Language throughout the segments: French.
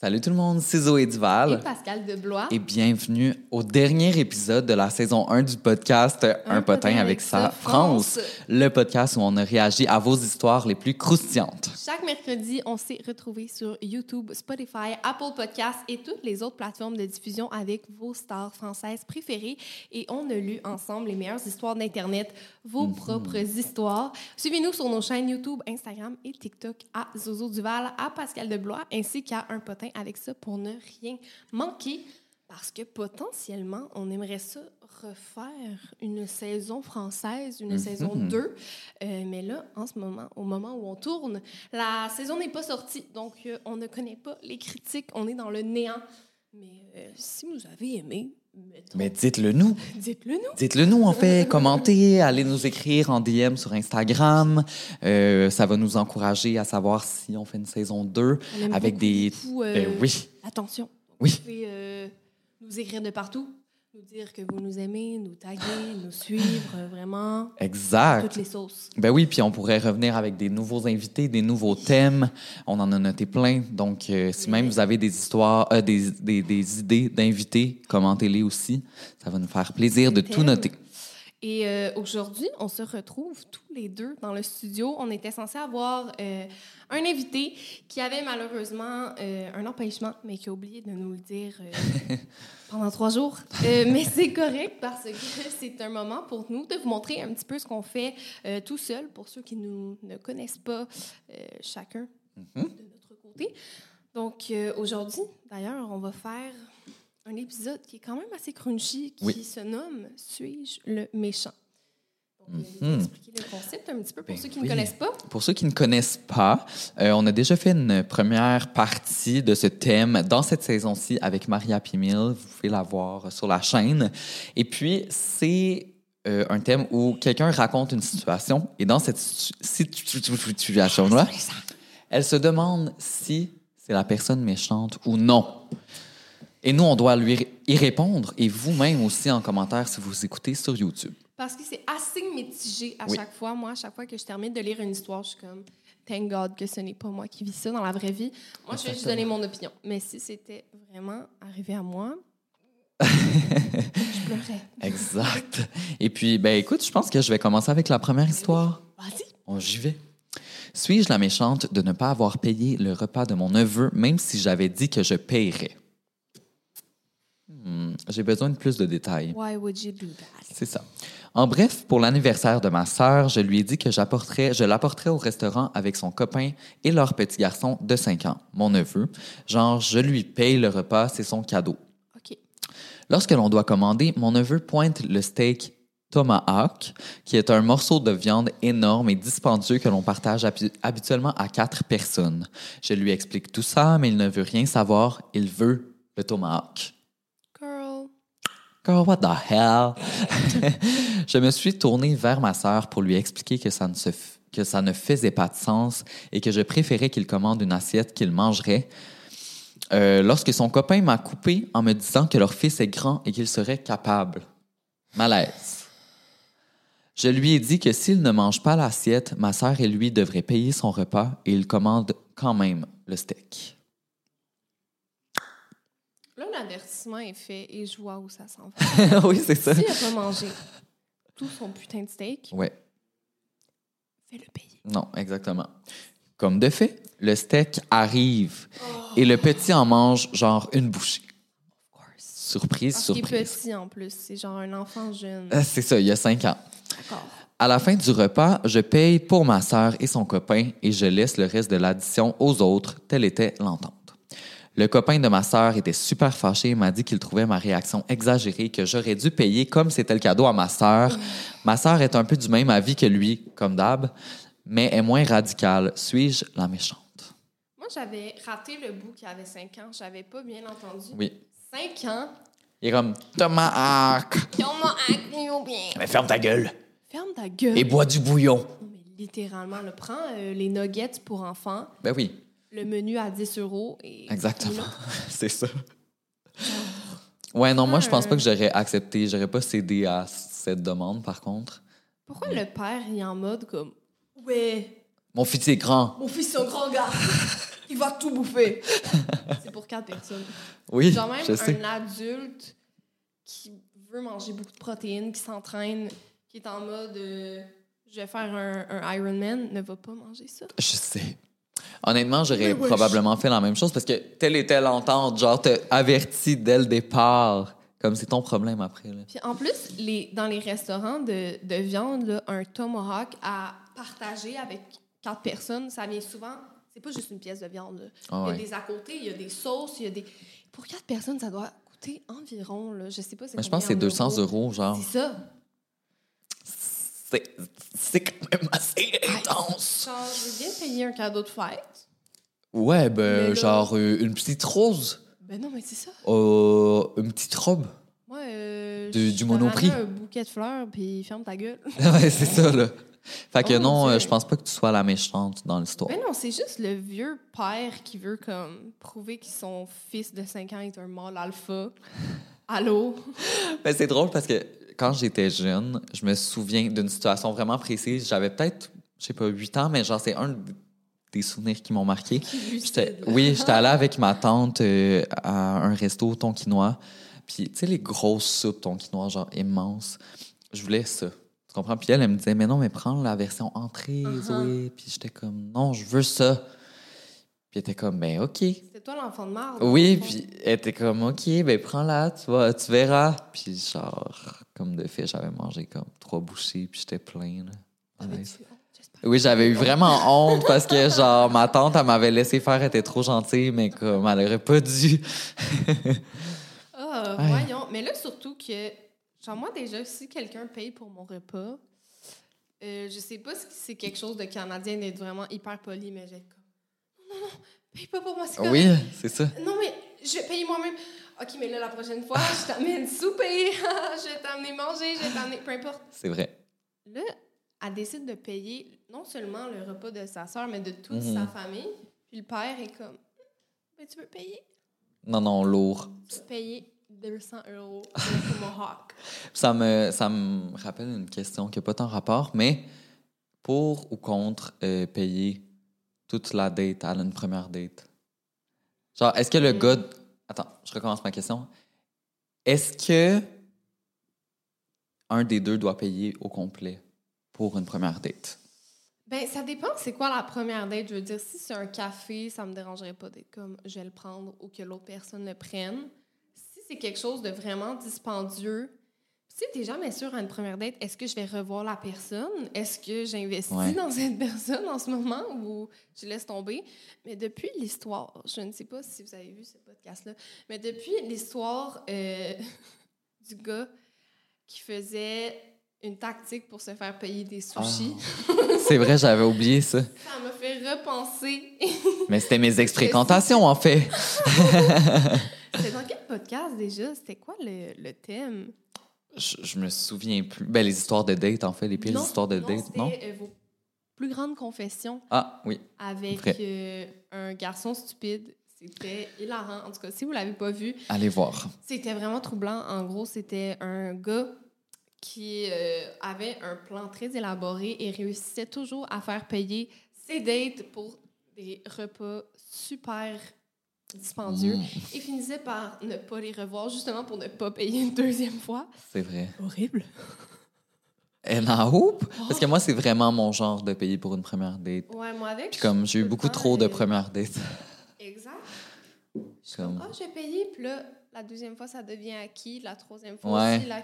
Salut tout le monde, c'est Zoé Duval. Et Pascal de Blois. Et bienvenue au dernier épisode de la saison 1 du podcast Un, potin avec sa France. le podcast où on a réagi à vos histoires les plus croustillantes. Chaque mercredi, on s'est retrouvés sur YouTube, Spotify, Apple Podcasts et toutes les autres plateformes de diffusion avec vos stars françaises préférées et on a lu ensemble les meilleures histoires d'Internet, vos propres histoires. Suivez-nous sur nos chaînes YouTube, Instagram et TikTok à Zozo Duval, à Pascal de Blois ainsi qu'à Un potin avec ça pour ne rien manquer. Parce que potentiellement, on aimerait ça refaire une saison française, une saison 2. Euh, mais là, en ce moment, au moment où on tourne, la saison n'est pas sortie. Donc, euh, on ne connaît pas les critiques. On est dans le néant. Mais euh, si vous avez aimé, Mais dites-le nous. dites-le nous. Dites-le nous, en fait. Commentez, allez nous écrire en DM sur Instagram. Euh, ça va nous encourager à savoir si on fait une saison 2 On aime avec beaucoup, des... beaucoup, euh, Ben oui. Attention. Oui. Vous pouvez euh, nous écrire de partout, nous dire que vous nous aimez, nous taguer, nous suivre, euh, vraiment. Exact. Toutes les sauces. Ben oui, puis on pourrait revenir avec des nouveaux invités, des nouveaux thèmes. On en a noté plein. Donc, euh, si même vous avez des histoires, euh, des, des, des idées d'invités, commentez-les aussi. Ça va nous faire plaisir de tout noter. Et euh, aujourd'hui, on se retrouve tous les deux dans le studio. On était censé avoir euh, un invité qui avait malheureusement euh, un empêchement, mais qui a oublié de nous le dire pendant trois jours. Mais c'est correct parce que c'est un moment pour nous de vous montrer un petit peu ce qu'on fait tout seul pour ceux qui nous ne connaissent pas chacun de notre côté. Donc aujourd'hui, d'ailleurs, on va faire un épisode qui est quand même assez crunchy, qui Oui. se nomme Suis-je le méchant? Mhm. vous expliquer le concept un petit peu pour Ben ceux qui oui. ne connaissent pas. Pour ceux qui ne connaissent pas, euh, on a déjà fait une première partie de ce thème dans cette saison-ci avec Maria Pimil. Vous pouvez la voir sur la chaîne. Et puis, c'est euh, un thème où quelqu'un raconte une situation et dans cette situ- situ- situation-là, elle se demande si c'est la personne méchante ou non. Et nous, on doit lui y répondre et vous-même aussi en commentaire si vous écoutez sur YouTube. Parce que c'est assez mitigé à Oui. chaque fois. Moi, à chaque fois que je termine de lire une histoire, je suis comme Thank God que ce n'est pas moi qui vis ça dans la vraie vie. Moi, je vais juste donner mon opinion. Mais si c'était vraiment arrivé à moi, je pleurais. Exact. Et puis, ben écoute, je pense que je vais commencer avec la première histoire. Vas-y. On j'y vais. Suis-je la méchante de ne pas avoir payé le repas de mon neveu, même si j'avais dit que je payerais? J'ai besoin de plus de détails. Why would you do that? C'est ça. En bref, pour l'anniversaire de ma sœur, je lui ai dit que j'apporterais, je l'apporterais au restaurant avec son copain et leur petit garçon de 5 ans, mon neveu. Genre, je lui paye le repas, c'est son cadeau. OK. Lorsque l'on doit commander, mon neveu pointe le steak tomahawk, qui est un morceau de viande énorme et dispendieux que l'on partage habi- habituellement à quatre personnes. Je lui explique tout ça, mais il ne veut rien savoir. Il veut le tomahawk. What the hell? je me suis tournée vers ma sœur pour lui expliquer que ça ne se f- que ça ne faisait pas de sens et que je préférais qu'il commande une assiette qu'il mangerait. Euh, lorsque son copain m'a coupé en me disant que leur fils est grand et qu'il serait capable. Malaise. Je lui ai dit que s'il ne mange pas l'assiette, ma sœur et lui devraient payer son repas et il commande quand même le steak. Là, l'avertissement est fait et je vois où ça s'en va. oui, c'est ça. S'il n'a pas mangé tout son putain de steak, Ouais. fais-le payer. Non, exactement. Comme de fait, le steak arrive et le petit en mange genre une bouchée. Surprise, Parce qu'il est surprise. petit en plus. C'est genre un enfant jeune. Euh, C'est ça, il y a cinq ans. D'accord. À la fin du repas, je paye pour ma sœur et son copain et je laisse le reste de l'addition aux autres. Telle était l'entente. Le copain de ma sœur était super fâché et m'a dit qu'il trouvait ma réaction exagérée, que j'aurais dû payer comme c'était le cadeau à ma sœur. Ma sœur est un peu du même avis que lui, comme d'hab, mais est moins radicale. Suis-je la méchante? Moi, j'avais raté le bout qui avait 5 ans. J'avais pas bien entendu. Oui. 5 ans? Il est comme on m'a inclus au bien. Mais ferme ta gueule Ferme ta gueule. et bois du bouillon. Mais littéralement, le prends euh, les nuggets pour enfants, Ben oui, le menu à 10 euros et. exactement. C'est ça. Ouais, non, moi, je pense pas que j'aurais accepté. J'aurais pas cédé à cette demande, par contre. Pourquoi le père est en mode comme Ouais, Mon fils est grand. mon fils c'est un grand gars, il va tout bouffer. c'est pour quatre personnes. Oui, Genre même je sais. un adulte qui veut manger beaucoup de protéines, qui s'entraîne, qui est en mode euh, je vais faire un, un Ironman, ne va pas manger ça. Je sais. Honnêtement, j'aurais probablement fait la même chose parce que telle était l'entente, genre, t'as averti dès le départ. Comme c'est ton problème après. Là. Puis en plus, les, dans les restaurants de, de viande, là, un tomahawk à partager avec quatre personnes, ça vient souvent. C'est pas juste une pièce de viande. Ah Il y a des à côté, il y a des sauces, il y a des. Pour quatre personnes, ça doit coûter environ, là, je sais pas. Mais je pense que c'est combien en 200 euros, genre. C'est ça. C'est quand même assez intense. Genre, je veux bien payer un cadeau de fête. Ouais, Mais ben, là- genre euh, une petite rose, Ben non, mais c'est ça. euh, une petite robe. Moi, euh, Du- je du te Monoprix. ramène un bouquet de fleurs, puis ferme ta gueule. ouais, c'est ça, là. Fait que Oh, non, Dieu. euh, je pense pas que tu sois la méchante dans l'histoire. Ben non, c'est juste le vieux père qui veut comme prouver que son fils de 5 ans est un mâle alpha. Allô? Ben, c'est drôle parce que quand j'étais jeune, je me souviens d'une situation vraiment précise. J'avais peut-être, je sais pas, 8 ans, mais genre, c'est un des souvenirs qui m'ont marqué. Oui, j'étais allée avec ma tante euh, à un resto tonkinois. Puis, tu sais, les grosses soupes tonkinois, genre immenses. Je voulais ça. Tu comprends? Puis elle, elle me disait, mais non, mais prends la version entrée, Uh-huh. Zoé. Puis j'étais comme, non, je veux ça. Puis elle était comme, ben, OK. C'était toi l'enfant de marde. Oui, puis elle était comme, OK, ben prends-la, tu, vas, tu verras. Puis genre, comme de fait, j'avais mangé comme trois bouchées, puis j'étais plein. Là. Oui, j'avais eu vraiment honte parce que, genre, ma tante, elle m'avait laissé faire, elle était trop gentille, mais comme, elle aurait pas dû. Ah, Ouais. voyons. Mais là, surtout que, genre, moi, déjà, si quelqu'un paye pour mon repas, euh, je sais pas si c'est quelque chose de canadien d'être vraiment hyper poli, mais j'ai comme, non, non, paye pas pour moi, c'est correct. Oui, c'est ça. Non, mais je vais payer moi-même. OK, mais là, la prochaine fois, je t'amène souper, je vais t'amener manger, je vais t'amener, peu importe. C'est vrai. Là, elle décide de payer non seulement le repas de sa soeur, mais de toute Mhm. sa famille. Puis le père est comme, ben, tu veux payer? Non, non, lourd. Tu veux payer 200 euros pour le Tomahawk. Ça me, ça me rappelle une question qui n'a pas tant rapport, mais pour ou contre euh, payer toute la date à une première date? Genre, est-ce que le gars. Attends, je recommence ma question. Est-ce que un des deux doit payer au complet pour une première date? Ben, ça dépend, c'est quoi la première date. Je veux dire, si c'est un café, ça me dérangerait pas d'être comme je vais le prendre ou que l'autre personne le prenne. Si c'est quelque chose de vraiment dispendieux, si t'es jamais sûr à une première date, est-ce que je vais revoir la personne? Est-ce que j'investis Ouais. dans cette personne en ce moment ou je laisse tomber? Mais depuis l'histoire, je ne sais pas si vous avez vu ce podcast-là, mais depuis l'histoire euh, du gars qui faisait une tactique pour se faire payer des sushis. C'est vrai, j'avais oublié ça. Ça m'a fait repenser. Mais c'était mes exprécantations, en fait. C'était dans quel podcast déjà? C'était quoi le, le thème? Je, je me souviens plus. Ben, les histoires de date, en fait, les pires Non, histoires de non, date, non? euh, vos plus grande confession Ah, oui. avec euh, un garçon stupide. C'était hilarant. En tout cas, si vous l'avez pas vu, Allez voir. c'était vraiment troublant. En gros, c'était un gars qui euh, avait un plan très élaboré et réussissait toujours à faire payer ses dates pour des repas super dispendieux et finissait par ne pas les revoir justement pour ne pas payer une deuxième fois. C'est vrai. Horrible. And I hope. Parce que moi, c'est vraiment mon genre de payer pour une première date. Ouais, moi avec. Puis comme j'ai eu beaucoup trop de premières dates. Exact. Comme... Ah, j'ai payé, puis là, la deuxième fois, ça devient acquis. La troisième fois Ouais. aussi, la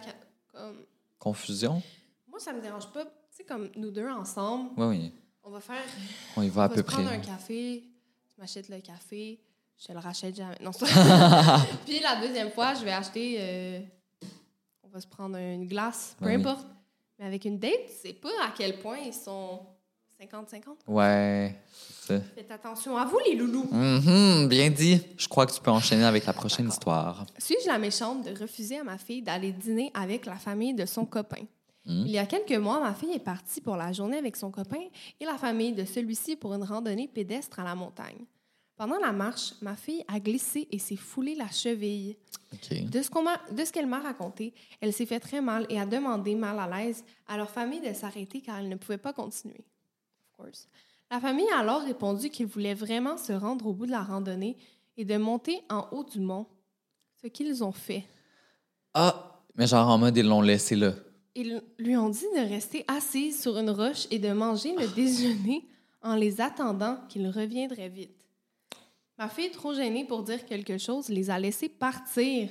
comme... Confusion? Moi, ça me dérange pas. Tu sais, comme nous deux ensemble, Oui, oui. on va faire... On y va à on va peu se prendre près. un café, tu m'achètes le café, je le rachète jamais. Non, pas- Puis la deuxième fois, je vais acheter... euh, On va se prendre une glace, peu oui. importe. Mais avec une date, c'est pas à quel point ils sont 50-50. Ouais. ça. Faites attention à vous, les loulous. Mhm, bien dit. Je crois que tu peux enchaîner avec la prochaine histoire. Suis-je la méchante de refuser à ma fille d'aller dîner avec la famille de son copain? Hmm? Il y a quelques mois, ma fille est partie pour la journée avec son copain et la famille de celui-ci pour une randonnée pédestre à la montagne. Pendant la marche, ma fille a glissé et s'est foulé la cheville. De ce, m'a- qu'elle m'a raconté, elle s'est fait très mal et a demandé, mal à l'aise, à leur famille de s'arrêter car elle ne pouvait pas continuer. Of course. La famille a alors répondu qu'ils voulaient vraiment se rendre au bout de la randonnée et de monter en haut du mont, ce qu'ils ont fait. Ah, mais genre en mode, ils l'ont laissé là. Ils lui ont dit de rester assise sur une roche et de manger le déjeuner en les attendant qu'ils reviendraient vite. Ma fille, trop gênée pour dire quelque chose, les a laissés partir.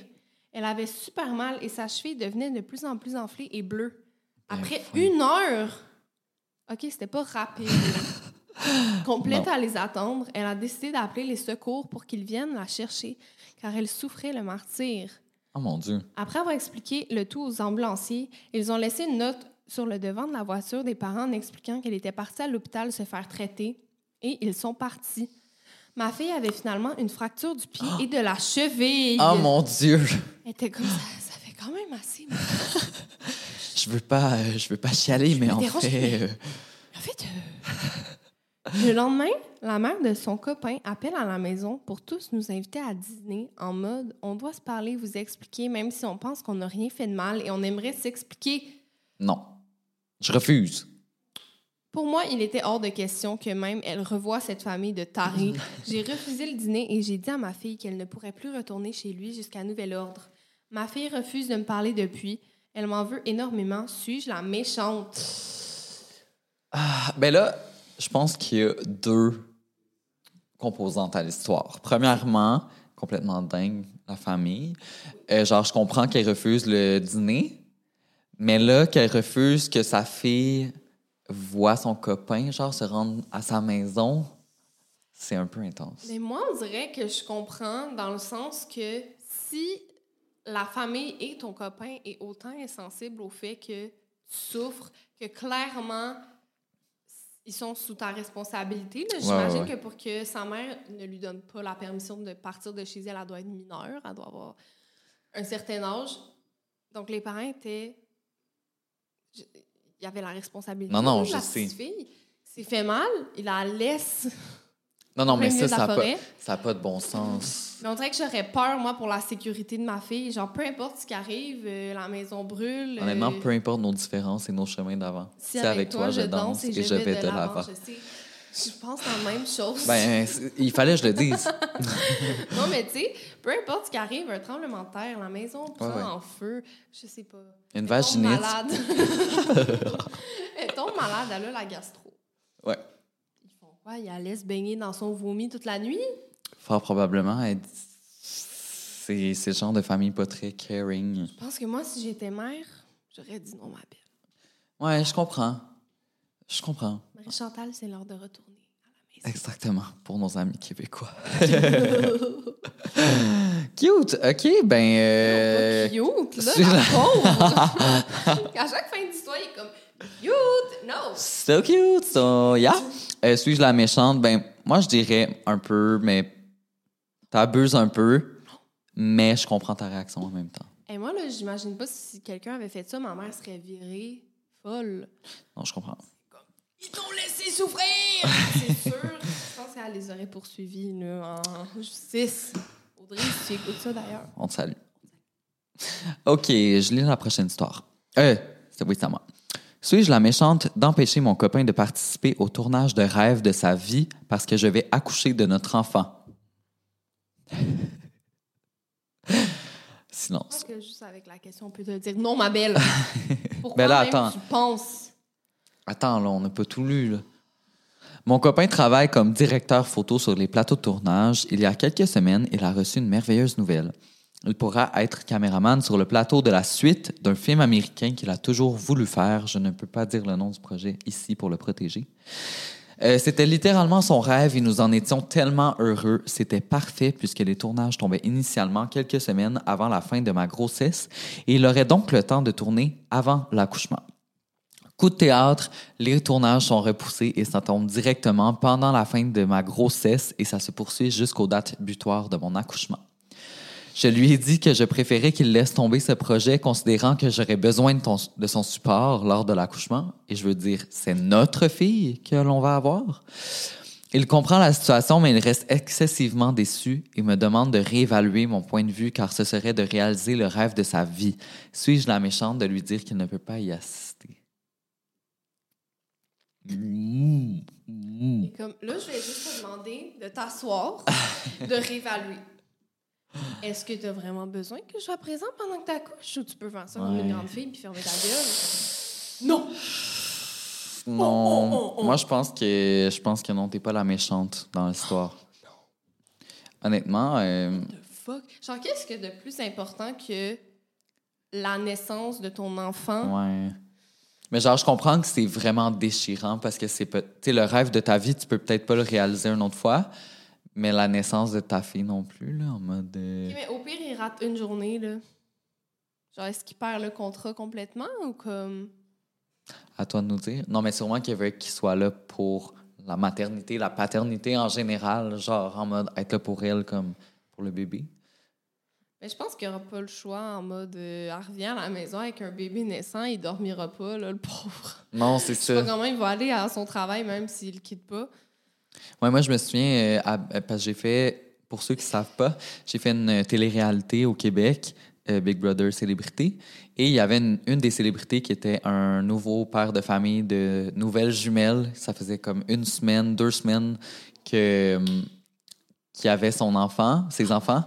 Elle avait super mal et sa cheville devenait de plus en plus enflée et bleue. Après une heure, OK, c'était pas rapide. Complète Non. à les attendre, elle a décidé d'appeler les secours pour qu'ils viennent la chercher, car elle souffrait le martyr. Oh mon Dieu. Après avoir expliqué le tout aux ambulanciers, ils ont laissé une note sur le devant de la voiture des parents en expliquant qu'elle était partie à l'hôpital se faire traiter et ils sont partis. Ma fille avait finalement une fracture du pied et de la cheville. Oh mon Dieu. Elle était comme ça, ça fait quand même assez. mal. Je veux pas, euh, je veux pas chialer, mais en dérange, fait, mais- euh, En fait, euh, le lendemain, la mère de son copain appelle à la maison pour tous nous inviter à dîner en mode on doit se parler, vous expliquer, même si on pense qu'on n'a rien fait de mal et on aimerait s'expliquer. non. Je refuse. Pour moi, il était hors de question que même elle revoie cette famille de tarés. J'ai refusé le dîner et j'ai dit à ma fille qu'elle ne pourrait plus retourner chez lui jusqu'à nouvel ordre. Ma fille refuse de me parler depuis. Elle m'en veut énormément. Suis-je la méchante? Ah, ben là, je pense qu'il y a deux composantes à l'histoire. Premièrement, complètement dingue, la famille. Euh, genre, je comprends qu'elle refuse le dîner, mais là, qu'elle refuse que sa fille voit son copain, genre, se rendre à sa maison, c'est un peu intense. Mais moi, on dirait que je comprends dans le sens que si la famille et ton copain est autant insensible au fait que tu souffres, que clairement ils sont sous ta responsabilité, j'imagine ouais. que pour que sa mère ne lui donne pas la permission de partir de chez elle, elle doit être mineure, elle doit avoir un certain âge. Donc les parents étaient. Il y avait la responsabilité. Non, non, de je la sais. petite fille. C'est fait mal, il la laisse Non, non, mais ça, ça n'a pas, ça de bon sens. Mais on dirait que j'aurais peur, moi, pour la sécurité de ma fille. Genre, peu importe ce qui arrive, euh, la maison brûle. Honnêtement, euh, peu importe nos différences et nos chemins d'avant. si avec, toi, je danse et je, vais, de l'avant. Je pense la même chose. Ben, il fallait que je le dise. non, mais tu sais, peu importe ce qui arrive, un tremblement de terre, la maison prend Ouais, ouais. en feu, je sais pas. Une vaginite. malade. elle tombe malade, elle a la gastro. Ouais. Ils font quoi? Ils la laissent baigner dans son vomi toute la nuit? Fort probablement. elle- c'est le genre de famille pas très caring. Je pense que moi, si j'étais mère, j'aurais dit non, ma belle. Ouais, je comprends. Je comprends. Marie-Chantal, c'est l'heure de retourner à la maison. Exactement. Pour nos amis québécois. Cute. OK, ben. euh, Cute, là, la à chaque fin d'histoire, il est comme cute, no. So cute. So, yeah. Euh, Suis-je la méchante? Ben, moi, je dirais un peu, mais. T'abuses un peu, mais je comprends ta réaction en même temps. Et moi, là, j'imagine pas si quelqu'un avait fait ça, ma mère serait virée folle. Non, je comprends. Ils t'ont laissé souffrir! C'est sûr. Je pense qu'elle les aurait poursuivis là, en justice. Audrey, si tu écoutes ça d'ailleurs. On te salue. OK, je lis la prochaine histoire. Euh, c'est oui, c'est à moi. Suis-je la méchante d'empêcher mon copain de participer au tournage de rêve de sa vie parce que je vais accoucher de notre enfant? Je Silence. pense que juste avec la question, on peut te dire non, ma belle. Pourquoi Ben là, même attends. tu penses? Attends, là, on n'a pas tout lu, là. Mon copain travaille comme directeur photo sur les plateaux de tournage. Il y a quelques semaines, il a reçu une merveilleuse nouvelle. Il pourra être caméraman sur le plateau de la suite d'un film américain qu'il a toujours voulu faire. Je ne peux pas dire le nom du projet ici pour le protéger. Euh, C'était littéralement son rêve et nous en étions tellement heureux. C'était parfait puisque les tournages tombaient initialement quelques semaines avant la fin de ma grossesse et il aurait donc le temps de tourner avant l'accouchement. Coup de théâtre, les tournages sont repoussés et ça tombe directement pendant la fin de ma grossesse et ça se poursuit jusqu'aux dates butoirs de mon accouchement. Je lui ai dit que je préférais qu'il laisse tomber ce projet considérant que j'aurais besoin de, de son support lors de l'accouchement. Et je veux dire, c'est notre fille que l'on va avoir. Il comprend la situation, mais il reste excessivement déçu et me demande de réévaluer mon point de vue car ce serait de réaliser le rêve de sa vie. Suis-je la méchante de lui dire qu'il ne peut pas y assister? Mmh. Mmh. Et comme, là, je vais juste te demander de t'asseoir, de réévaluer. Est-ce que tu as vraiment besoin que je sois présent pendant que tu accouches ou tu peux faire ça comme une Ouais. grande fille puis fermer ta gueule? Non! Non, oh, oh, oh. moi je pense que je pense que non, t'es pas la méchante dans l'histoire. Honnêtement, euh, The fuck? Genre, qu'est-ce que de plus important que la naissance de ton enfant? ouais. Mais genre, je comprends que c'est vraiment déchirant parce que c'est peut- tu sais le rêve de ta vie, tu peux peut-être pas le réaliser une autre fois, mais la naissance de ta fille non plus là, en mode. euh, mais au pire, il rate une journée, là. Genre, est-ce qu'il perd le contrat complètement ou comme? À toi de nous dire. Non, mais sûrement qu'il veut qu'il soit là pour la maternité, la paternité en général, genre en mode être là pour elle comme pour le bébé. Mais je pense qu'il n'y aura pas le choix en mode. euh, elle revient à la maison avec un bébé naissant, il dormira pas, là, le pauvre. Non, c'est Je sais pas ça. comment il va aller à son travail même s'il le quitte pas. Ouais, moi, je me souviens, euh, à- euh, parce que j'ai fait, pour ceux qui ne savent pas, j'ai fait une euh, télé-réalité au Québec, euh, Big Brother Célébrité. Et il y avait une, une des célébrités qui était un nouveau père de famille de nouvelles jumelles. Ça faisait comme une semaine, deux semaines que, euh, qu'il avait son enfant, ses enfants.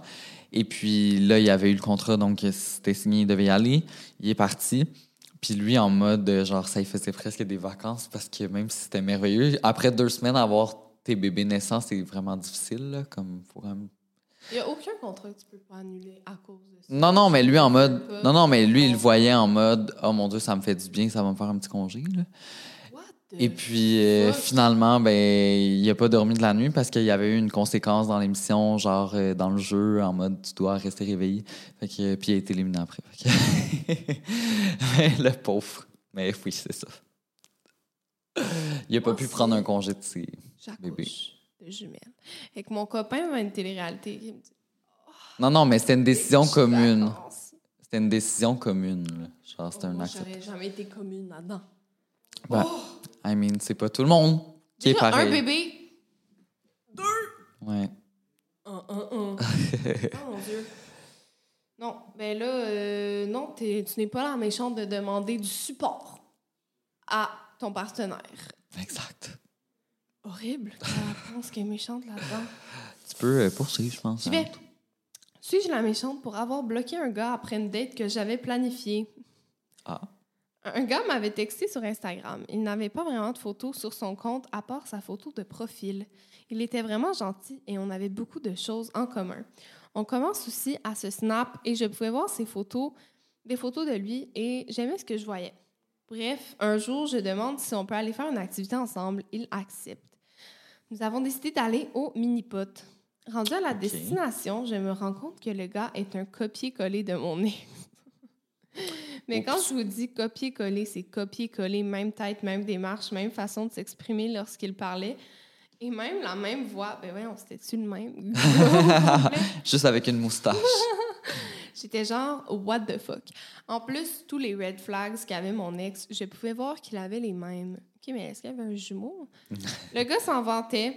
Et puis là, il avait eu le contrat, donc c'était signé, il devait y aller. Il est parti. Puis lui, en mode, euh, genre, ça il faisait presque des vacances parce que même si c'était merveilleux, après deux semaines, avoir tes bébés naissants, c'est vraiment difficile, là, comme Il n'y a aucun contrat que tu peux pas annuler à cause de ça. Non, non, mais lui, en mode... Non, non, mais lui, il le voyait en mode, oh mon Dieu, ça me fait du bien, ça va me faire un petit congé, là. Et puis, euh, finalement, ben, il a pas dormi de la nuit parce qu'il y avait eu une conséquence dans l'émission, genre euh, dans le jeu, en mode tu dois rester réveillé. Fait que, puis il a été éliminé après. Fait que- Mais le pauvre. Mais oui, c'est ça. Il a pas pu prendre un congé de ses bébés. de jumelles. Que mon copain à une télé-réalité. Dit Non, non, mais c'était une décision commune. C'était une décision commune. Genre, c'était un Moi, acte. J'aurais jamais été commune là-dedans. Ben, I mean, c'est pas tout le monde qui est Déjà, pareil. un bébé. Ouais. Un, un, un. oh mon Dieu. Non, ben là, euh, non, t'es- tu n'es pas la méchante de demander du support à ton partenaire. Exact. Horrible. Je pense qu'elle est méchante là-dedans. Tu peux euh, poursuivre, je pense. J'y vais. Suis-je la méchante pour avoir bloqué un gars après une date que j'avais planifiée? Ah. Un gars m'avait texté sur Instagram. Il n'avait pas vraiment de photos sur son compte à part sa photo de profil. Il était vraiment gentil et on avait beaucoup de choses en commun. On commence aussi à se snap et je pouvais voir ses photos, des photos de lui et j'aimais ce que je voyais. Bref, un jour, je demande si on peut aller faire une activité ensemble. Il accepte. Nous avons décidé d'aller au mini-pot. Rendu à la destination, je me rends compte que le gars est un copier-coller de mon ex. Mais quand je vous dis copier-coller, c'est copier-coller, même tête, même démarche, même façon de s'exprimer lorsqu'il parlait. Et même la même voix. Ben ouais, on s'était-tu le même? Juste avec une moustache. J'étais genre, what the fuck? En plus, tous les red flags qu'avait mon ex, je pouvais voir qu'il avait les mêmes. OK? OK, mais est-ce qu'il y avait un jumeau? le gars s'en vantait.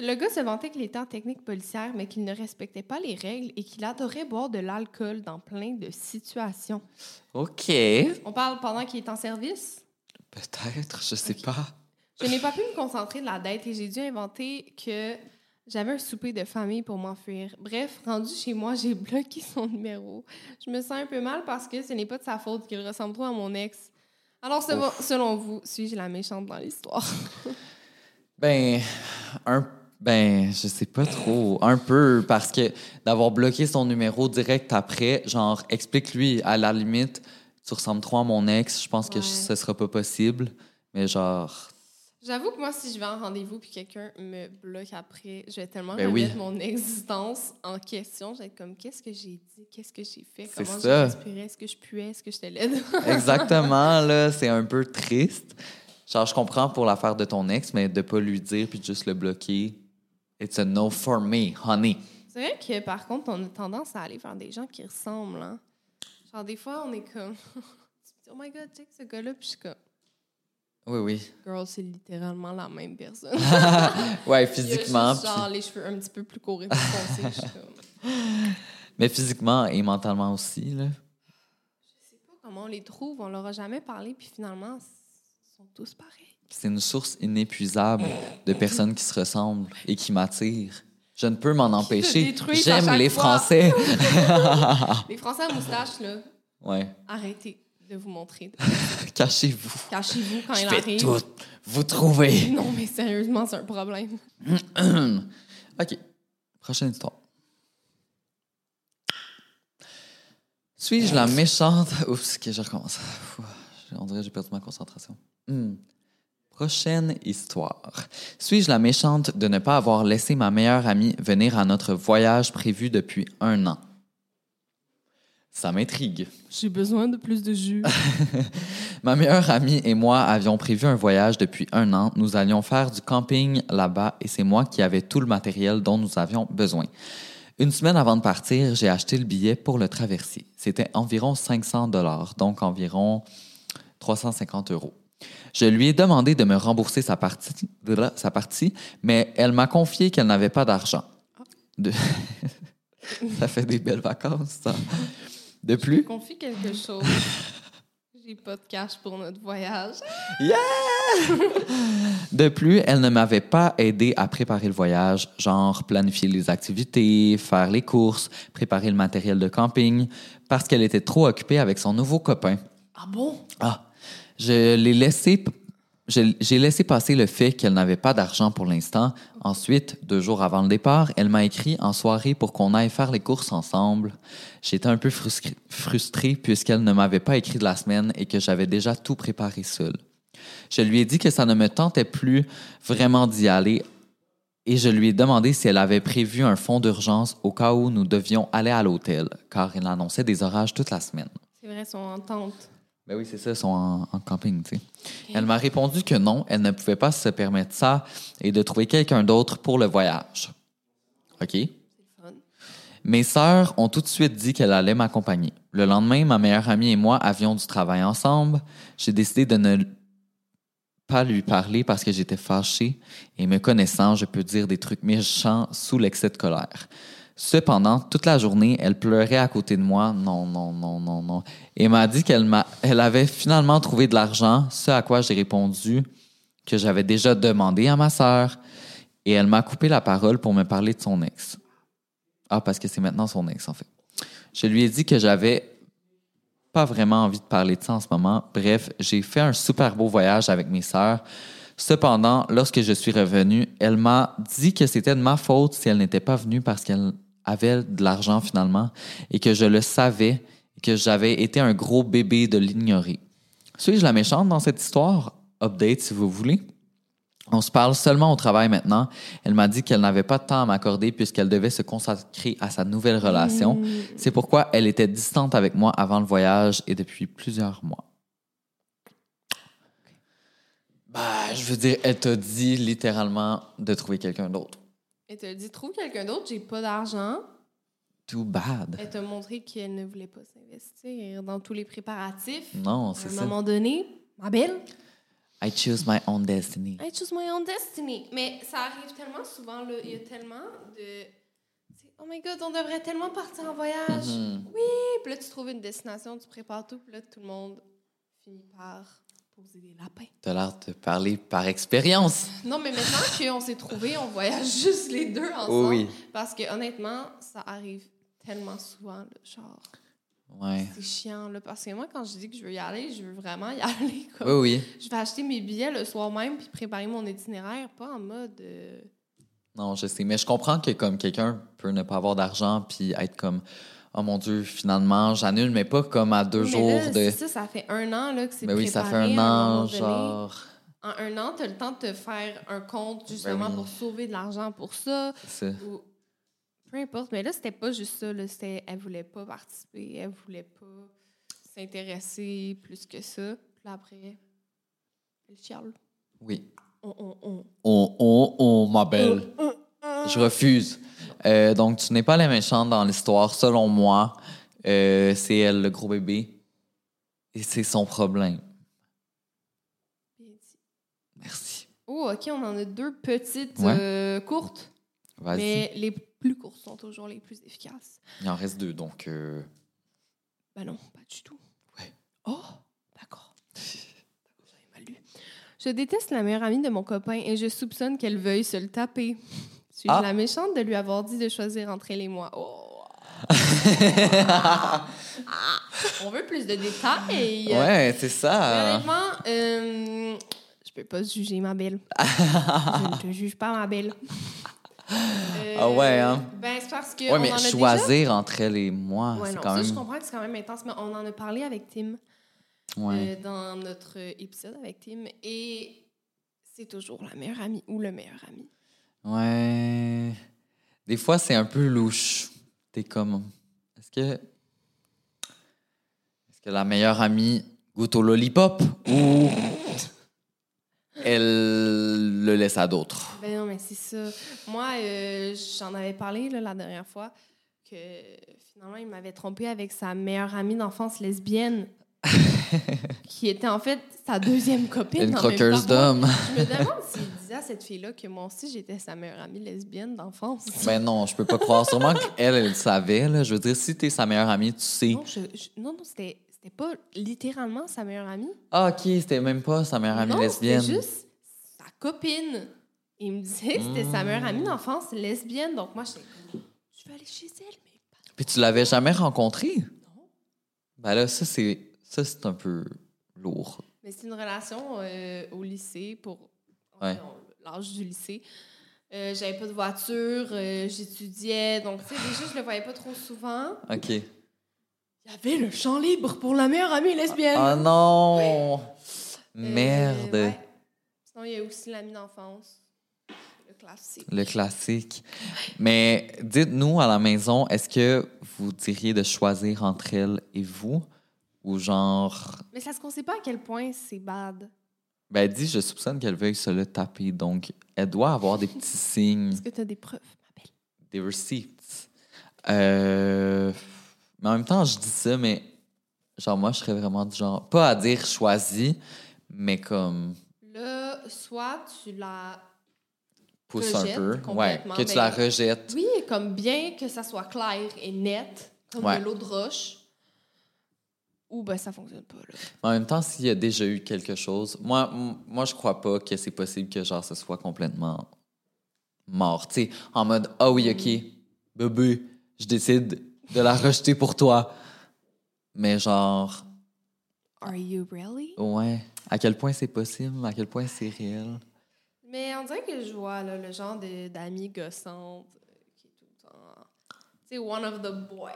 Le gars se vantait qu'il était en technique policière, mais qu'il ne respectait pas les règles et qu'il adorait boire de l'alcool dans plein de situations. OK. On parle pendant qu'il est en service? Peut-être, je sais pas. Je n'ai pas pu me concentrer de la dette et j'ai dû inventer que j'avais un souper de famille pour m'enfuir. Bref, rendu chez moi, j'ai bloqué son numéro. Je me sens un peu mal parce que ce n'est pas de sa faute qu'il ressemble trop à mon ex. Alors, selon, selon vous, suis-je la méchante dans l'histoire? Ben, un, ben, je sais pas trop. Un peu, parce que d'avoir bloqué son numéro direct après, genre, explique-lui, à la limite, tu ressembles trop à mon ex, je pense que ce sera pas possible. Mais genre, J'avoue que moi, si je vais en rendez-vous puis quelqu'un me bloque après, je vais tellement Ben oui. remettre mon existence en question. Je vais être comme, qu'est-ce que j'ai dit? Qu'est-ce que j'ai fait? Comment j'ai respiré? Est-ce que je puais? Est-ce que j'étais laide? exactement, là, c'est un peu triste. Genre, je comprends pour l'affaire de ton ex, mais de pas lui dire puis de juste le bloquer, it's a no for me, honey. C'est vrai que, par contre, on a tendance à aller vers des gens qui ressemblent. Hein? Genre, des fois, on est comme, tu te dis, oh my god, check ce gars-là, puis je suis comme, Oui, oui. girl, c'est littéralement la même personne. Ouais, physiquement. juste, genre, puis- les cheveux un petit peu plus courts et plus foncés. Je suis comme, Mais physiquement et mentalement aussi, là. je sais pas comment on les trouve, on leur a jamais parlé, puis finalement, ils sont tous pareils. C'est une source inépuisable de personnes qui se ressemblent et qui m'attirent. Je ne peux m'en empêcher. J'aime les fois. Français. Les Français à moustache, là, ouais. arrêtez de vous montrer. Cachez-vous. Cachez-vous quand Je il arrive. tout vous trouver. Non, mais sérieusement, c'est un problème. OK. Prochaine histoire. Suis-je la méchante... Oups, OK, je recommence. On dirait que j'ai perdu ma concentration. Hmm. Prochaine histoire. Suis-je la méchante de ne pas avoir laissé ma meilleure amie venir à notre voyage prévu depuis un an? Ça m'intrigue. J'ai besoin de plus de jus. Ma meilleure amie et moi avions prévu un voyage depuis un an. Nous allions faire du camping là-bas et c'est moi qui avais tout le matériel dont nous avions besoin. Une semaine avant de partir, j'ai acheté le billet pour le traversier. C'était environ 500 dollars, donc environ 350 euros. Je lui ai demandé de me rembourser sa partie, sa partie mais elle m'a confié qu'elle n'avait pas d'argent. De- ça fait des belles vacances, ça. De plus, Confie quelque chose. J'ai pas de cash pour notre voyage. De plus, elle ne m'avait pas aidé à préparer le voyage, genre planifier les activités, faire les courses, préparer le matériel de camping, parce qu'elle était trop occupée avec son nouveau copain. Ah bon? Ah, je l'ai laissé, j'ai laissé passer le fait qu'elle n'avait pas d'argent pour l'instant. Ensuite, deux jours avant le départ, elle m'a écrit en soirée pour qu'on aille faire les courses ensemble. J'étais un peu frustr- frustrée puisqu'elle ne m'avait pas écrit de la semaine et que j'avais déjà tout préparé seule. Je lui ai dit que ça ne me tentait plus vraiment d'y aller et je lui ai demandé si elle avait prévu un fonds d'urgence au cas où nous devions aller à l'hôtel, car il annonçait des orages toute la semaine. C'est vrai, son entente. Ben oui, c'est ça, ils sont en, en camping, tu sais. Elle m'a répondu que non, elle ne pouvait pas se permettre ça et de trouver quelqu'un d'autre pour le voyage. OK? fun. Mes sœurs ont tout de suite dit qu'elle allait m'accompagner. Le lendemain, ma meilleure amie et moi avions du travail ensemble. J'ai décidé de ne pas lui parler parce que j'étais fâchée et me connaissant, je peux dire des trucs méchants sous l'excès de colère. Cependant, toute la journée, elle pleurait à côté de moi. Non, non, non, non, non. Et m'a dit qu'elle elle avait finalement trouvé de l'argent, ce à quoi j'ai répondu que j'avais déjà demandé à ma sœur. Et elle m'a coupé la parole pour me parler de son ex. Ah, parce que c'est maintenant son ex, en fait. Je lui ai dit que j'avais pas vraiment envie de parler de ça en ce moment. Bref, j'ai fait un super beau voyage avec mes sœurs. Cependant, lorsque je suis revenue, elle m'a dit que c'était de ma faute si elle n'était pas venue parce qu'elle avait de l'argent finalement et que je le savais et que j'avais été un gros bébé de l'ignorer. Suis-je la méchante dans cette histoire? Update si vous voulez. On se parle seulement au travail maintenant. Elle m'a dit qu'elle n'avait pas de temps à m'accorder puisqu'elle devait se consacrer à sa nouvelle relation. C'est pourquoi elle était distante avec moi avant le voyage et depuis plusieurs mois. Bah, je veux dire, elle t'a dit littéralement de trouver quelqu'un d'autre. Elle t'a dit trouve quelqu'un d'autre, j'ai pas d'argent. Too bad. Elle t'a montré qu'elle ne voulait pas s'investir dans tous les préparatifs. Non, À c'est un ça. moment donné, ma belle, I choose my own destiny. I choose my own destiny. Mais ça arrive tellement souvent, là. Il y a tellement de. Oh my god, on devrait tellement partir en voyage. Mhm. Oui! Puis là, tu trouves une destination, tu prépares tout, puis là, tout le monde finit par poser des lapins. T'as l'air de parler par expérience. Non, mais maintenant qu'on s'est trouvés, on voyage juste les deux ensemble. Oui. Parce que honnêtement, ça arrive tellement souvent, là, genre, Ouais. c'est chiant, là. Parce que moi, quand je dis que je veux y aller, je veux vraiment y aller, comme. Oui, oui. Je vais acheter mes billets le soir même puis préparer mon itinéraire, pas en mode. euh, Non, je sais. Mais je comprends que comme quelqu'un peut ne pas avoir d'argent puis être comme Oh mon Dieu, finalement, j'annule, mais pas comme à deux mais jours là, de. Ça, ça fait un an là, que c'est Mais oui, ça fait un an, genre. En un an, tu as le temps de te faire un compte justement Ben oui. pour sauver de l'argent pour ça. c'est- Ou... Peu importe. Mais là, c'était pas juste ça. Là. C'était, elle voulait pas participer. Elle voulait pas s'intéresser plus que ça. Puis après, elle chiale. Oui. On, on, on. Oh, oh, oh, ma belle. Je refuse. Euh, donc, tu n'es pas la méchante dans l'histoire, selon moi. Euh, c'est elle, le gros bébé. Et c'est son problème. Merci. Oh, OK, on en a deux petites Ouais. euh, courtes. Vas-y. Mais les plus courtes sont toujours les plus efficaces. Il en reste deux, donc. euh, Ben non, pas du tout. Ouais. Oh, d'accord. J'avais mal lu. Je déteste la meilleure amie de mon copain et je soupçonne qu'elle veuille se le taper. Suis-je Ah. la méchante de lui avoir dit de choisir entre elle et moi? Oh. Ah, On veut plus de détails. Ouais, c'est ça. honnêtement, euh, je peux pas juger ma belle. je ne te juge pas, ma belle. Euh, Ah ouais, hein? Ben, c'est parce que. Ouais, on mais en a déjà- choisir entre elle et moi, Ouais, c'est quand ça, je même. comprends que c'est quand même intense, mais on en a parlé avec Tim Ouais. euh, dans notre épisode avec Tim et c'est toujours la meilleure amie ou le meilleur ami. Ouais. Des fois, c'est un peu louche. T'es comme. Est-ce que. Est-ce que la meilleure amie goûte au lollipop ou. Elle le laisse à d'autres? Ben non, mais c'est ça. Moi, euh, j'en avais parlé là, la dernière fois que finalement, il m'avait trompé avec sa meilleure amie d'enfance lesbienne qui était en fait sa deuxième copine. Une croqueuse d'homme. Je me demande s'il cette fille-là que moi aussi, j'étais sa meilleure amie lesbienne d'enfance. Ben non, je peux pas croire. Sûrement qu'elle, elle le savait. Là. Je veux dire, si t'es sa meilleure amie, tu sais. Non, je- je- non, non, c'était c'était pas littéralement sa meilleure amie. Ah, ok, c'était même pas sa meilleure amie non, lesbienne. c'était juste sa copine. Il me disait que c'était sa meilleure amie d'enfance lesbienne. Donc moi, j'étais comme, je vais aller chez elle, mais pas Puis tu l'avais jamais rencontrée? Non. Ben là, ça, c'est ça c'est un peu lourd. Mais c'est une relation euh, au lycée pour Ouais. L'âge du lycée. Euh, J'avais pas de voiture, euh, j'étudiais, donc tu sais, déjà, je le voyais pas trop souvent. OK. Il y avait le champ libre pour la meilleure amie lesbienne. Ah non! Euh, Merde. ouais. Sinon, il y a aussi l'ami d'enfance. Le classique. Le classique. Mais dites-nous à la maison, est-ce que vous diriez de choisir entre elle et vous? Ou genre. Mais ça se qu'on sait pas à quel point c'est bad. Ben, elle dit, je soupçonne qu'elle veuille se le taper. Donc, elle doit avoir des petits signes, Est-ce que tu as des preuves, ma belle? des receipts. Euh, Mais en même temps, je dis ça, mais genre, moi, je serais vraiment du genre. Pas à dire choisi, mais comme. Là, soit tu la pousse un Rejette peu. Ouais, que tu la rejettes. Oui, comme bien que ça soit clair et net, comme Ouais. de l'eau de roche. Ou ben ça fonctionne pas, là. En même temps, s'il y a déjà eu quelque chose, moi, moi je crois pas que c'est possible que genre ce soit complètement mort. Tu sais, en mode ah oui, ok, bébé, je décide de la rejeter pour toi. Mais genre, Are you really? ouais, à quel point c'est possible, à quel point c'est réel? Mais on dirait que je vois là, le genre de- d'amis gossantes euh, qui est tout le temps. Tu sais, one of the boys.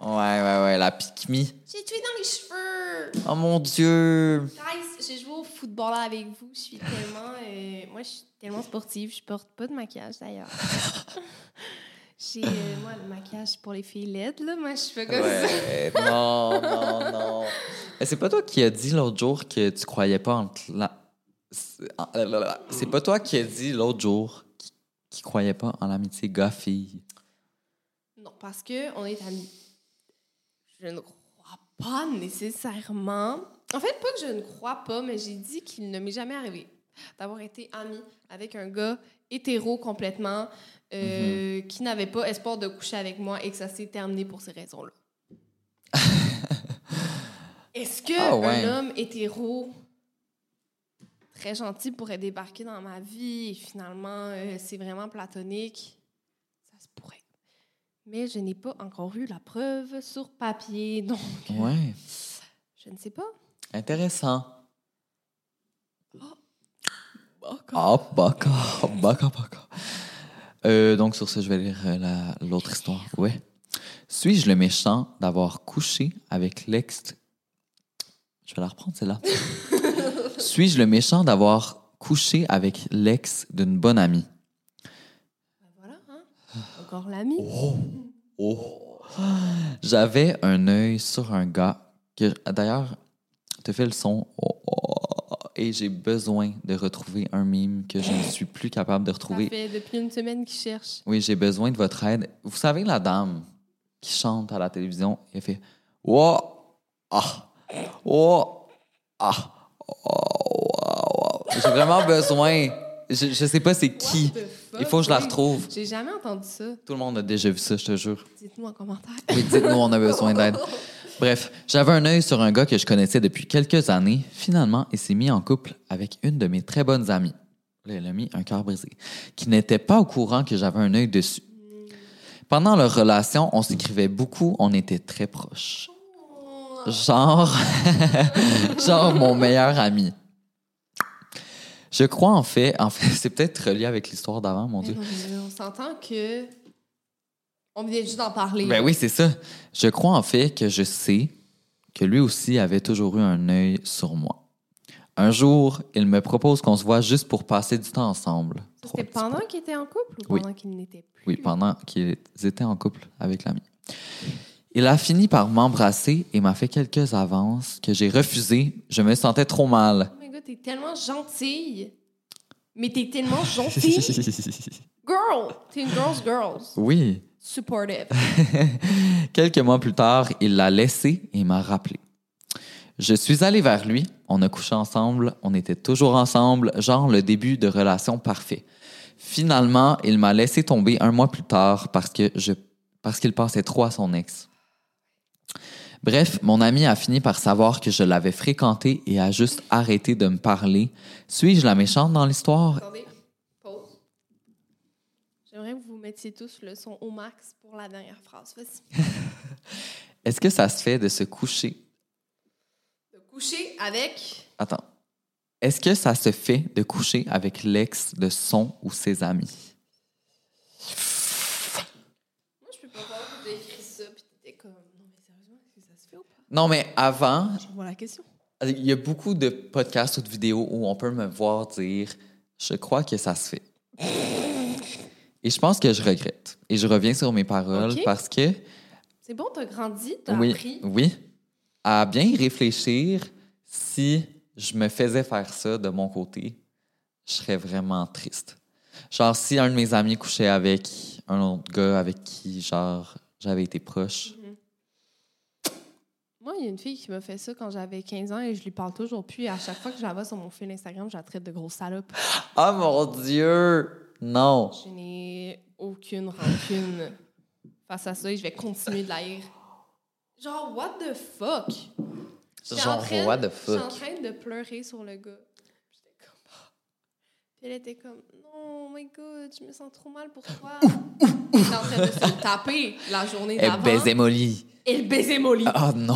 Ouais, ouais, ouais, la pique J'ai tué dans les cheveux! Oh mon dieu! Guys, j'ai joué au football avec vous. Je suis tellement. euh, moi, je suis tellement sportive. Je porte pas de maquillage d'ailleurs. j'ai. euh, moi, le maquillage pour les filles laides, là. Moi, je fais comme ça. Non, non, non. C'est pas toi qui as dit l'autre jour que tu croyais pas en la... C'est pas toi qui as dit l'autre jour qui, qui croyait pas en l'amitié gars-fille. Non, parce que on est amis. Je ne crois pas nécessairement. En fait, pas que je ne crois pas, mais j'ai dit qu'il ne m'est jamais arrivé d'avoir été amie avec un gars hétéro complètement euh, qui n'avait pas espoir de coucher avec moi et que ça s'est terminé pour ces raisons-là. Est-ce que Ah ouais. un homme hétéro très gentil pourrait débarquer dans ma vie et finalement euh, c'est vraiment platonique? Mais je n'ai pas encore eu la preuve sur papier, donc Ouais, je ne sais pas. intéressant. Ah, baka, baka, baka. Euh, donc, sur ce, je vais lire euh, la- l'autre histoire. Ouais. Suis-je le méchant d'avoir couché avec l'ex. Je vais la reprendre, celle-là. Suis-je le méchant d'avoir couché avec l'ex d'une bonne amie? Encore l'ami. Oh. J'avais un œil sur un gars que, d'ailleurs, te fait le son. Oh, oh, et j'ai besoin de retrouver un mime que je ne suis plus capable de Ça retrouver. fait depuis une semaine qu'il cherche. Oui, j'ai besoin de votre aide. Vous savez, la dame qui chante à la télévision, elle fait Oh, ah, oh, ah, oh, oh, oh. J'ai vraiment besoin. Je, je sais pas c'est qui. Il faut que je la retrouve. J'ai jamais entendu ça. Tout le monde a déjà vu ça, je te jure. Dites-nous en commentaire. Oui, dites-nous, on a besoin d'aide. Bref, j'avais un œil sur un gars que je connaissais depuis quelques années. Finalement, il s'est mis en couple avec une de mes très bonnes amies. Là, elle a mis un cœur brisé. Qui n'était pas au courant que j'avais un œil dessus. Pendant leur relation, on s'écrivait beaucoup, on était très proches. Genre, genre mon meilleur ami. Je crois en fait, en fait, c'est peut-être relié avec l'histoire d'avant, mon Mais Dieu. mais on s'entend que. On vient juste d'en parler. Ben oui, c'est ça. Je crois en fait que je sais que lui aussi avait toujours eu un œil sur moi. Un jour, il me propose qu'on se voit juste pour passer du temps ensemble. C'était pendant points. qu'il était en couple ou Oui. pendant qu'il n'était plus? Oui, pendant qu'ils étaient en couple avec l'ami. Il a fini par m'embrasser et m'a fait quelques avances que j'ai refusées. Je me sentais trop mal. T'es tellement gentille. Mais t'es tellement gentille. Girl! T'es une girl's girls. oui. Supportive. Quelques mois plus tard, il l'a laissé et m'a rappelé. Je suis allé vers lui, on a couché ensemble, on était toujours ensemble, genre le début de relation parfait. Finalement, il m'a laissé tomber un mois plus tard parce que je parce qu'il pensait trop à son ex. Bref, mon ami a fini par savoir que je l'avais fréquenté et a juste arrêté de me parler. Suis-je la méchante dans l'histoire? Attendez, pause. J'aimerais que vous mettiez tous le son au max pour la dernière phrase. Est-ce que ça se fait de se coucher? De coucher avec? Attends. Est-ce que ça se fait de coucher avec l'ex de son ou ses amis? Moi, je peux pas croire que t'as écrit ça puis t'étais comme. Non, mais sérieusement, est-ce que ça se fait ou pas? Non, mais avant, Je vois la question. il y a beaucoup de podcasts ou de vidéos où on peut me voir dire Je crois que ça se fait. Et je pense que je regrette. Et je reviens sur mes paroles parce que, C'est bon, t'as grandi, t'as oui, appris. oui, à bien y réfléchir, si je me faisais faire ça de mon côté, je serais vraiment triste. Genre, si un de mes amis couchait avec un autre gars avec qui, genre, j'avais été proche. Moi, il y a une fille qui m'a fait ça quand j'avais 15 ans et je lui parle toujours plus. À chaque fois que je la vois sur mon fil Instagram, je la traite de grosse salope. Ah mon Dieu! Non. Je n'ai aucune rancune face à ça et je vais continuer de l'haïr. Genre, what the fuck? Genre, train- what the J'étais en fuck? train de pleurer sur le gars. J'étais comme... Puis elle était comme, non, oh my god, je me sens trop mal pour toi. Elle était en train de se taper la journée Elle d'avant. baisait Molly. Elle baisait Molly. Ah non.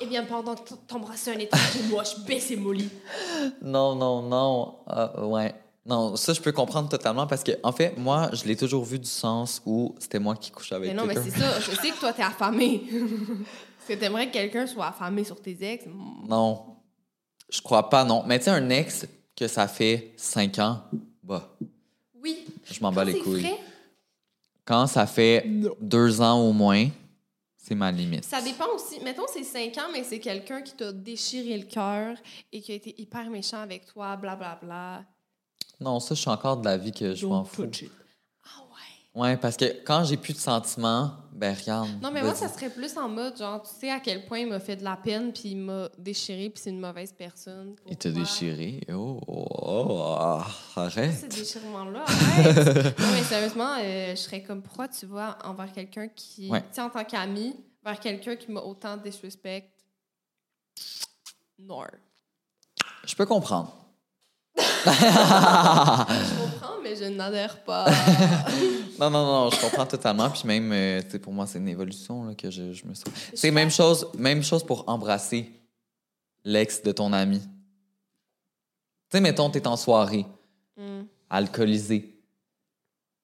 Eh bien, pendant que t'embrassais un étage de moi, je baissais Molly. Non, non, non. Ah, ouais. Non, ça, je peux comprendre totalement parce que, en fait, moi, je l'ai toujours vu du sens où c'était moi qui couchais avec Mais non, mais quelqu'un. c'est ça. Je sais que toi, t'es affamé. Est-ce que t'aimerais que quelqu'un soit affamé sur tes ex? Non. Je crois pas, non. Mais tu sais, un ex que ça fait cinq ans, bah, Oui. je m'en bats les couilles. vrai. Quand ça fait deux ans au moins, c'est ma limite. Ça dépend aussi. Mettons, c'est 5 ans, mais c'est quelqu'un qui t'a déchiré le cœur et qui a été hyper méchant avec toi, blablabla. Non, ça, je suis encore de la vie que je m'en fous. Ah ouais. Parce que quand j'ai plus de sentiments, ben regarde. Non, mais moi, ça serait plus en mode, genre, tu sais à quel point il m'a fait de la peine, puis il m'a déchiré, puis c'est une mauvaise personne. Il t'a déchiré? Oh, oh, oh, arrête. Ce déchirement-là, arrête. non, mais sérieusement, euh, je serais comme, pourquoi tu vas envers quelqu'un qui, Ouais. tu sais, en tant qu'ami, vers quelqu'un qui m'a autant disrespect? Non. Je peux comprendre. Je comprends, mais je n'adhère pas. Non, non, non, je comprends totalement. Puis même, euh, tu sais, pour moi, c'est une évolution là, que je, je me sens. C'est même chose, même chose pour embrasser l'ex de ton ami. Tu sais, mettons, t'es en soirée, Hmm. alcoolisé.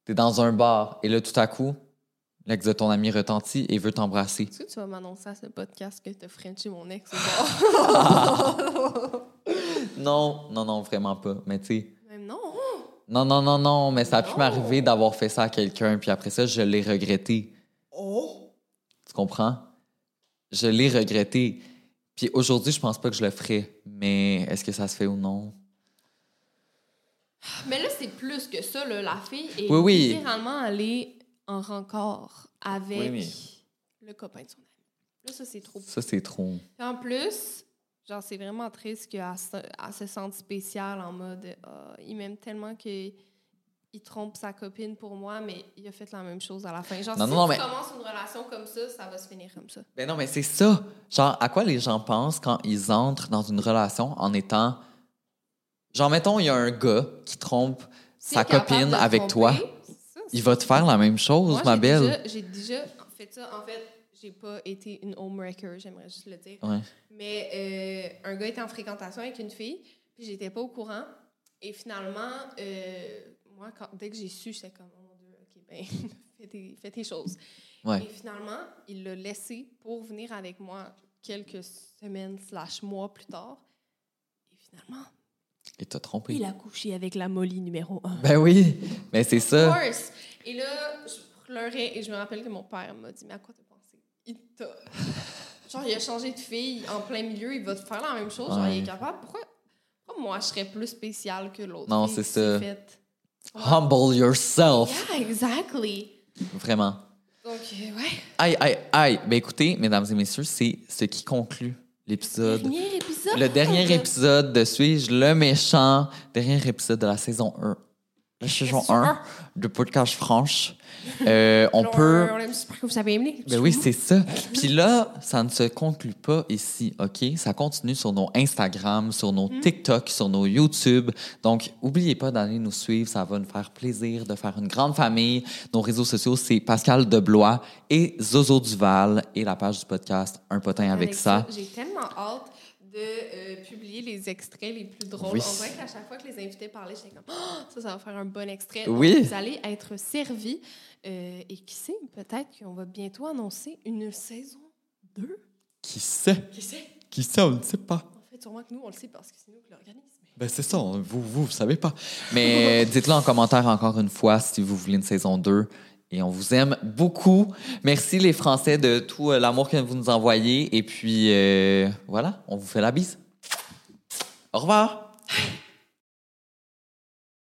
T'es dans un bar et là, tout à coup, l'ex de ton ami retentit et veut t'embrasser. Est-ce que tu vas m'annoncer à ce podcast que t'as Frenché mon ex au bar? Non, non, non, vraiment pas. Mais tu sais, Même non. non, non, non, non, mais ça a pu m'arriver d'avoir fait ça à quelqu'un, puis après ça, je l'ai regretté. Oh! Tu comprends? Je l'ai regretté. Puis aujourd'hui, je pense pas que je le ferais. Mais est-ce que ça se fait ou non? Mais là, c'est plus que ça. Là. La fille est Oui, oui. littéralement allée en rencard avec Oui, mais- le copain de son ami. Là, ça, c'est trop. Ça, c'est trop. En plus, genre, c'est vraiment triste qu'elle se, se sente spéciale en mode Ah, il m'aime tellement qu'il il trompe sa copine pour moi, mais il a fait la même chose à la fin. Genre, Non, si non, tu mais- commences une relation comme ça, ça va se finir comme ça. Ben non, mais c'est ça. Genre, à quoi les gens pensent quand ils entrent dans une relation en étant. Genre, mettons, il y a un gars qui trompe Si sa copine avec tromper, toi. ça, Il va te faire la même chose, Moi, ma j'ai belle. déjà- J'ai déjà fait ça. En fait, j'ai pas été une homewrecker, j'aimerais juste le dire. Ouais. Mais euh, un gars était en fréquentation avec une fille, puis j'étais pas au courant. Et finalement, euh, moi, quand, dès que j'ai su, j'étais comme, oh mon Dieu, OK, ben, fais, tes, fais tes choses. Ouais. Et finalement, il l'a laissé pour venir avec moi quelques semaines slash mois plus tard. Et finalement, Et t'as trompé. il a couché avec la Molly numéro un. Ben oui, mais c'est ça. course. Et là, je pleurais et je me rappelle que mon père m'a dit Mais à quoi t'as Il t'a. Genre, il a changé de fille en plein milieu, il va te faire la même chose. Genre, il est capable. Pourquoi, pourquoi moi, je serais plus spéciale que l'autre Non, c'est ça. Humble yourself. Yeah, exactly. Vraiment. Donc, euh, ouais. Aïe, aïe, aïe. Ben écoutez, mesdames et messieurs, c'est ce qui conclut l'épisode. Dernier épisode. Le dernier épisode de Suis-je le méchant? Dernier épisode de la saison 1. La saison Saison 1 un. de Podcast Franche. Euh, on Alors, peut. On que vous avez aimé. Ben oui, c'est ça. Puis là, ça ne se conclut pas ici, OK? Ça continue sur nos Instagram, sur nos Mm. TikTok, sur nos YouTube. Donc, n'oubliez pas d'aller nous suivre. Ça va nous faire plaisir de faire une grande famille. Nos réseaux sociaux, c'est Pascal Deblois et Zozo Duval et la page du podcast Un potin avec, ça. J'ai tellement hâte de euh, publier les extraits les plus drôles. Oui. On dirait qu'à chaque fois que les invités parlaient, j'étais comme Ah, ça, ça va faire un bon extrait. Oui. Donc, Vous allez être servis. Euh, et qui sait, peut-être qu'on va bientôt annoncer une saison 2. Qui sait? Qui sait? Qui sait? On ne sait pas. En fait, sûrement que nous, on le sait parce que c'est nous qui l'organisons. Ben c'est ça, vous, vous, vous savez pas. Mais dites-le en commentaire encore une fois si vous voulez une saison 2. Et on vous aime beaucoup. Merci les Français de tout euh, l'amour que vous nous envoyez. Et puis, euh, voilà, on vous fait la bise. Au revoir.